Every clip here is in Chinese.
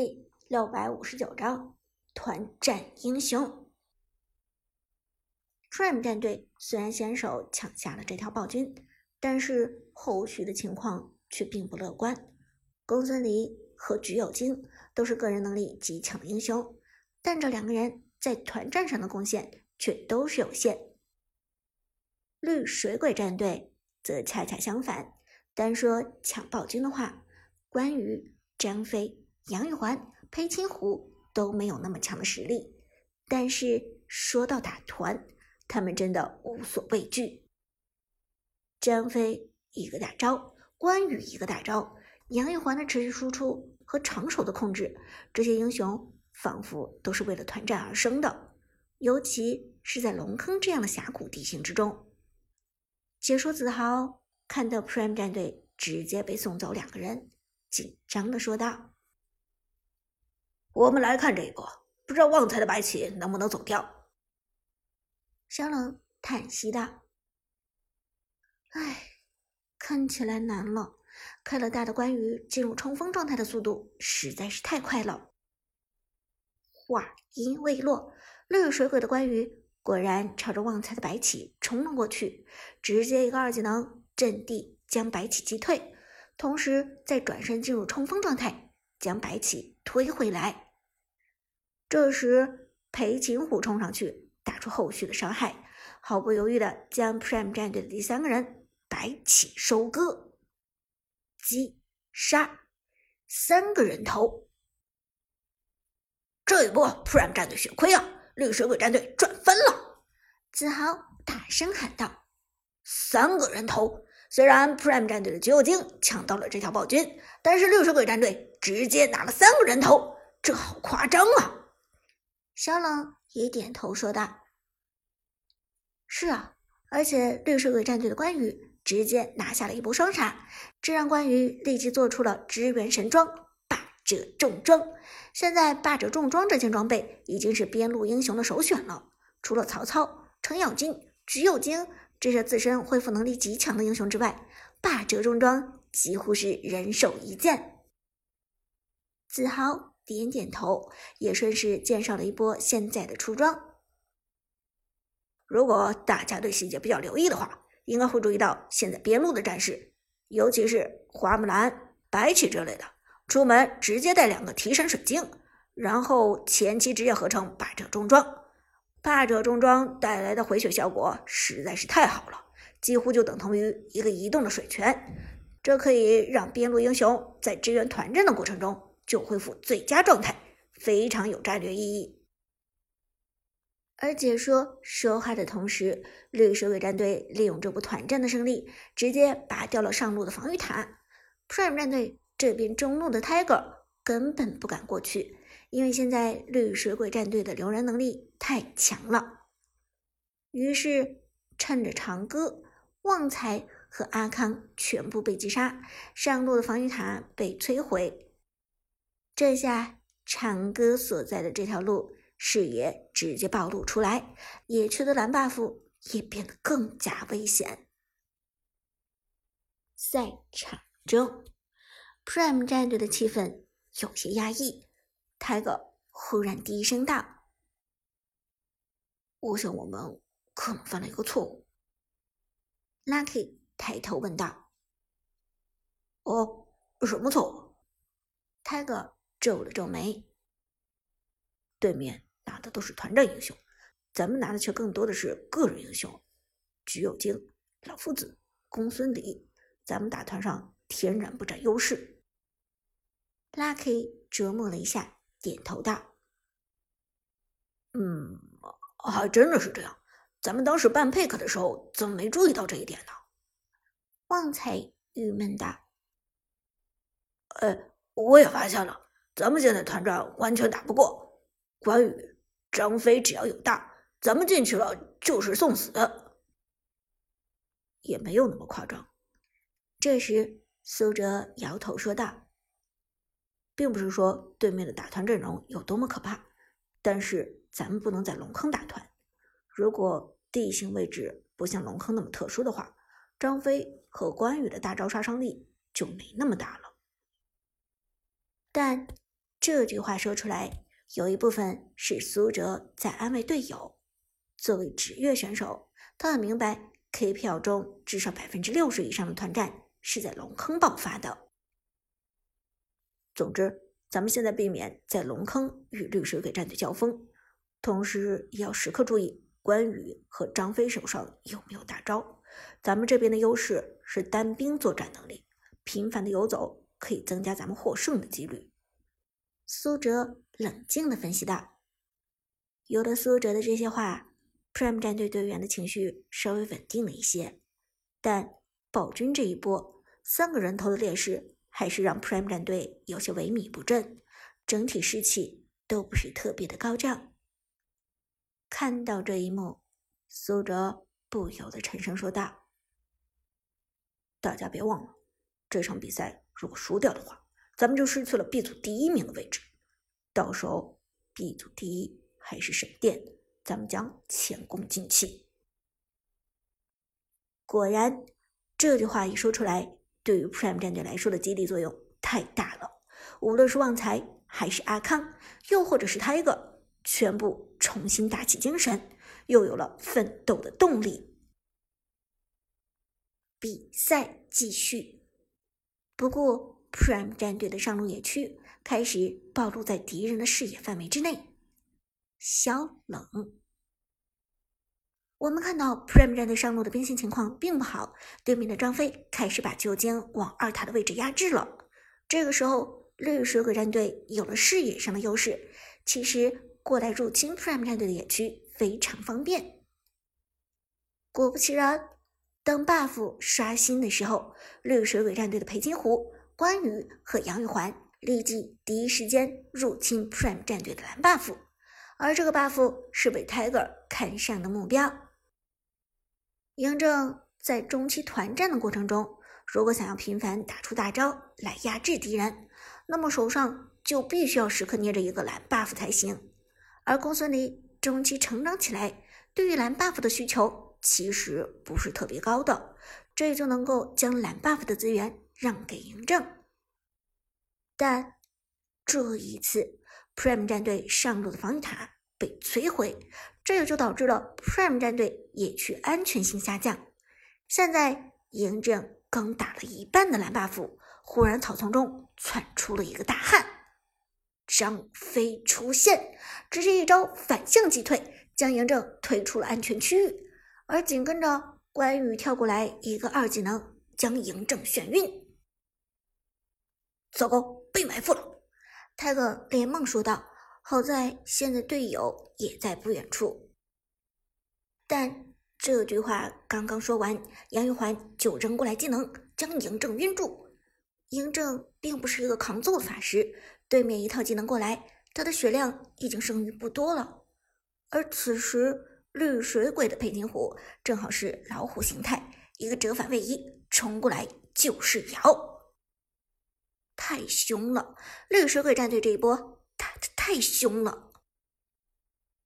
第六百五十九章团战英雄。Prime 战队虽然先手抢下了这条暴君，但是后续的情况却并不乐观。公孙离和橘右京都是个人能力极强的英雄，但这两个人在团战上的贡献却都是有限。绿水鬼战队则恰恰相反，单说抢暴君的话，关羽、张飞。杨玉环、裴擒虎都没有那么强的实力，但是说到打团，他们真的无所畏惧。张飞一个大招，关羽一个大招，杨玉环的持续输出和长手的控制，这些英雄仿佛都是为了团战而生的，尤其是在龙坑这样的峡谷地形之中。解说子豪看到 Prime 战队直接被送走两个人，紧张的说道。我们来看这个，不知道旺财的白起能不能走掉？小冷叹息道：“唉，看起来难了。开了大的关羽进入冲锋状态的速度实在是太快了。”话音未落，绿水鬼的关羽果然朝着旺财的白起冲了过去，直接一个二技能阵地将白起击退，同时再转身进入冲锋状态，将白起推回来。这时，裴擒虎冲上去，打出后续的伤害，毫不犹豫的将 Prime 战队的第三个人白起收割、击杀三个人头。这一波 Prime 战队血亏啊！绿水鬼战队赚翻了！子豪大声喊道：“三个人头！虽然 Prime 战队的橘右京抢到了这条暴君，但是绿水鬼战队直接拿了三个人头，这好夸张啊！”小冷也点头说道：“是啊，而且绿水鬼战队的关羽直接拿下了一波双杀，这让关羽立即做出了支援神装霸者重装。现在霸者重装这件装备已经是边路英雄的首选了。除了曹操、程咬金、橘右京这些自身恢复能力极强的英雄之外，霸者重装几乎是人手一件。”子豪。点点头，也顺势介绍了一波现在的出装。如果大家对细节比较留意的话，应该会注意到现在边路的战士，尤其是花木兰、白起之类的，出门直接带两个提神水晶，然后前期直接合成霸者重装。霸者重装带来的回血效果实在是太好了，几乎就等同于一个移动的水泉，这可以让边路英雄在支援团战的过程中。就恢复最佳状态，非常有战略意义。而解说说话的同时，绿水鬼战队利用这波团战的胜利，直接拔掉了上路的防御塔。Prime 战队这边中路的 Tiger 根本不敢过去，因为现在绿水鬼战队的留人能力太强了。于是趁着长歌、旺财和阿康全部被击杀，上路的防御塔被摧毁。这下长歌所在的这条路视野直接暴露出来，野区的蓝 buff 也变得更加危险。赛场中，Prime 战队的气氛有些压抑。Tiger 忽然低声道：“我想我们可能犯了一个错误。”Lucky 抬头问道：“哦，什么错误？”Tiger。皱了皱眉，对面拿的都是团战英雄，咱们拿的却更多的是个人英雄。橘右京、老夫子、公孙离，咱们打团上天然不占优势。Lucky 琢磨了一下，点头道：“嗯，还真的是这样。咱们当时办 pick 的时候，怎么没注意到这一点呢？”旺财郁闷道：“呃，我也发现了。”咱们现在团战完全打不过关羽、张飞，只要有大，咱们进去了就是送死，也没有那么夸张。这时，苏哲摇头说道：“并不是说对面的打团阵容有多么可怕，但是咱们不能在龙坑打团。如果地形位置不像龙坑那么特殊的话，张飞和关羽的大招杀伤力就没那么大了。但。”这句话说出来，有一部分是苏哲在安慰队友。作为职业选手，他很明白 KPL 中至少百分之六十以上的团战是在龙坑爆发的。总之，咱们现在避免在龙坑与绿水鬼战队交锋，同时也要时刻注意关羽和张飞手上有没有大招。咱们这边的优势是单兵作战能力，频繁的游走可以增加咱们获胜的几率。苏哲冷静地分析道：“有了苏哲的这些话，Prime 战队队员的情绪稍微稳定了一些。但暴君这一波三个人头的劣势，还是让 Prime 战队有些萎靡不振，整体士气都不是特别的高涨。”看到这一幕，苏哲不由得沉声说道：“大家别忘了，这场比赛如果输掉的话。”咱们就失去了 B 组第一名的位置，到时候 B 组第一还是神殿，咱们将前功尽弃。果然，这句话一说出来，对于 Prime 战队来说的激励作用太大了。无论是旺财，还是阿康，又或者是 Tiger，全部重新打起精神，又有了奋斗的动力。比赛继续，不过。Prime 战队的上路野区开始暴露在敌人的视野范围之内。小冷，我们看到 Prime 战队上路的兵线情况并不好，对面的张飞开始把旧间往二塔的位置压制了。这个时候，绿水鬼战队有了视野上的优势，其实过来入侵 Prime 战队的野区非常方便。果不其然，当 buff 刷新的时候，绿水鬼战队的裴金虎。关羽和杨玉环立即第一时间入侵 Prime 战队的蓝 buff，而这个 buff 是被 Tiger 看上的目标。嬴政在中期团战的过程中，如果想要频繁打出大招来压制敌人，那么手上就必须要时刻捏着一个蓝 buff 才行。而公孙离中期成长起来，对于蓝 buff 的需求其实不是特别高的，这就能够将蓝 buff 的资源。让给嬴政，但这一次 Prime 战队上路的防御塔被摧毁，这也就导致了 Prime 战队野区安全性下降。现在嬴政刚打了一半的蓝 buff，忽然草丛中窜出了一个大汉，张飞出现，直接一招反向击退，将嬴政推出了安全区域。而紧跟着关羽跳过来一个二技能，将嬴政眩晕。糟糕，被埋伏了！泰哥连忙说道：“好在现在队友也在不远处。”但这句话刚刚说完，杨玉环就扔过来技能，将嬴政晕住。嬴政并不是一个抗揍的法师，对面一套技能过来，他的血量已经剩余不多了。而此时绿水鬼的佩金虎正好是老虎形态，一个折返位移冲过来就是咬。太凶了！绿水鬼战队这一波打的太凶了。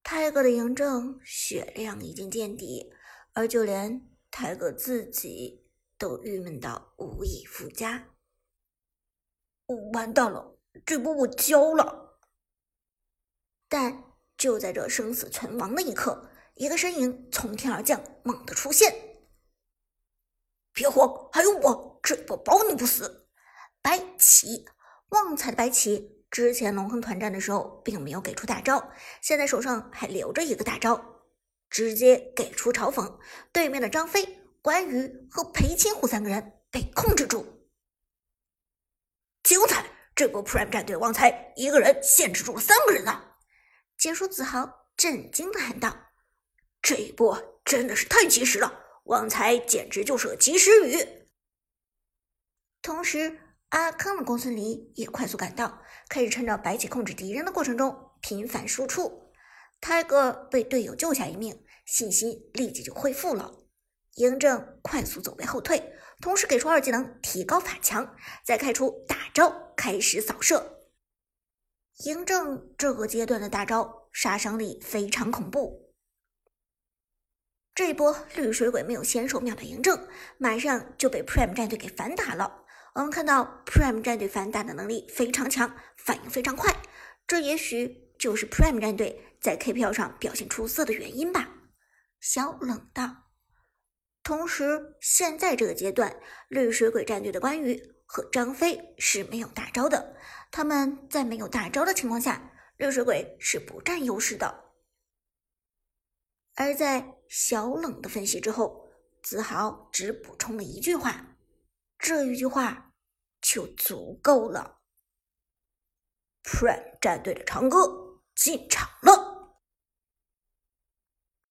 泰哥的嬴政血量已经见底，而就连泰哥自己都郁闷到无以复加。完蛋了，这波我交了！但就在这生死存亡的一刻，一个身影从天而降，猛地出现。别慌，还有我，这波保你不死！白起，旺财的白起，之前龙坑团战的时候并没有给出大招，现在手上还留着一个大招，直接给出嘲讽。对面的张飞、关羽和裴擒虎三个人被控制住，精彩！这波 Prime 战队旺财一个人限制住了三个人呢。解说子豪震惊的喊道：“这一波真的是太及时了，旺财简直就是个及时雨。”同时。阿康的公孙离也快速赶到，开始趁着白起控制敌人的过程中频繁输出。泰哥被队友救下一命，信心立即就恢复了。嬴政快速走位后退，同时给出二技能提高法强，再开出大招开始扫射。嬴政这个阶段的大招杀伤力非常恐怖。这一波绿水鬼没有先手秒到嬴政，马上就被 Prime 战队给反打了。我们看到 Prime 战队反打的能力非常强，反应非常快，这也许就是 Prime 战队在 KPL 上表现出色的原因吧。小冷道。同时，现在这个阶段，绿水鬼战队的关羽和张飞是没有大招的，他们在没有大招的情况下，绿水鬼是不占优势的。而在小冷的分析之后，子豪只补充了一句话，这一句话就足够了。Prime 战队的长歌进场。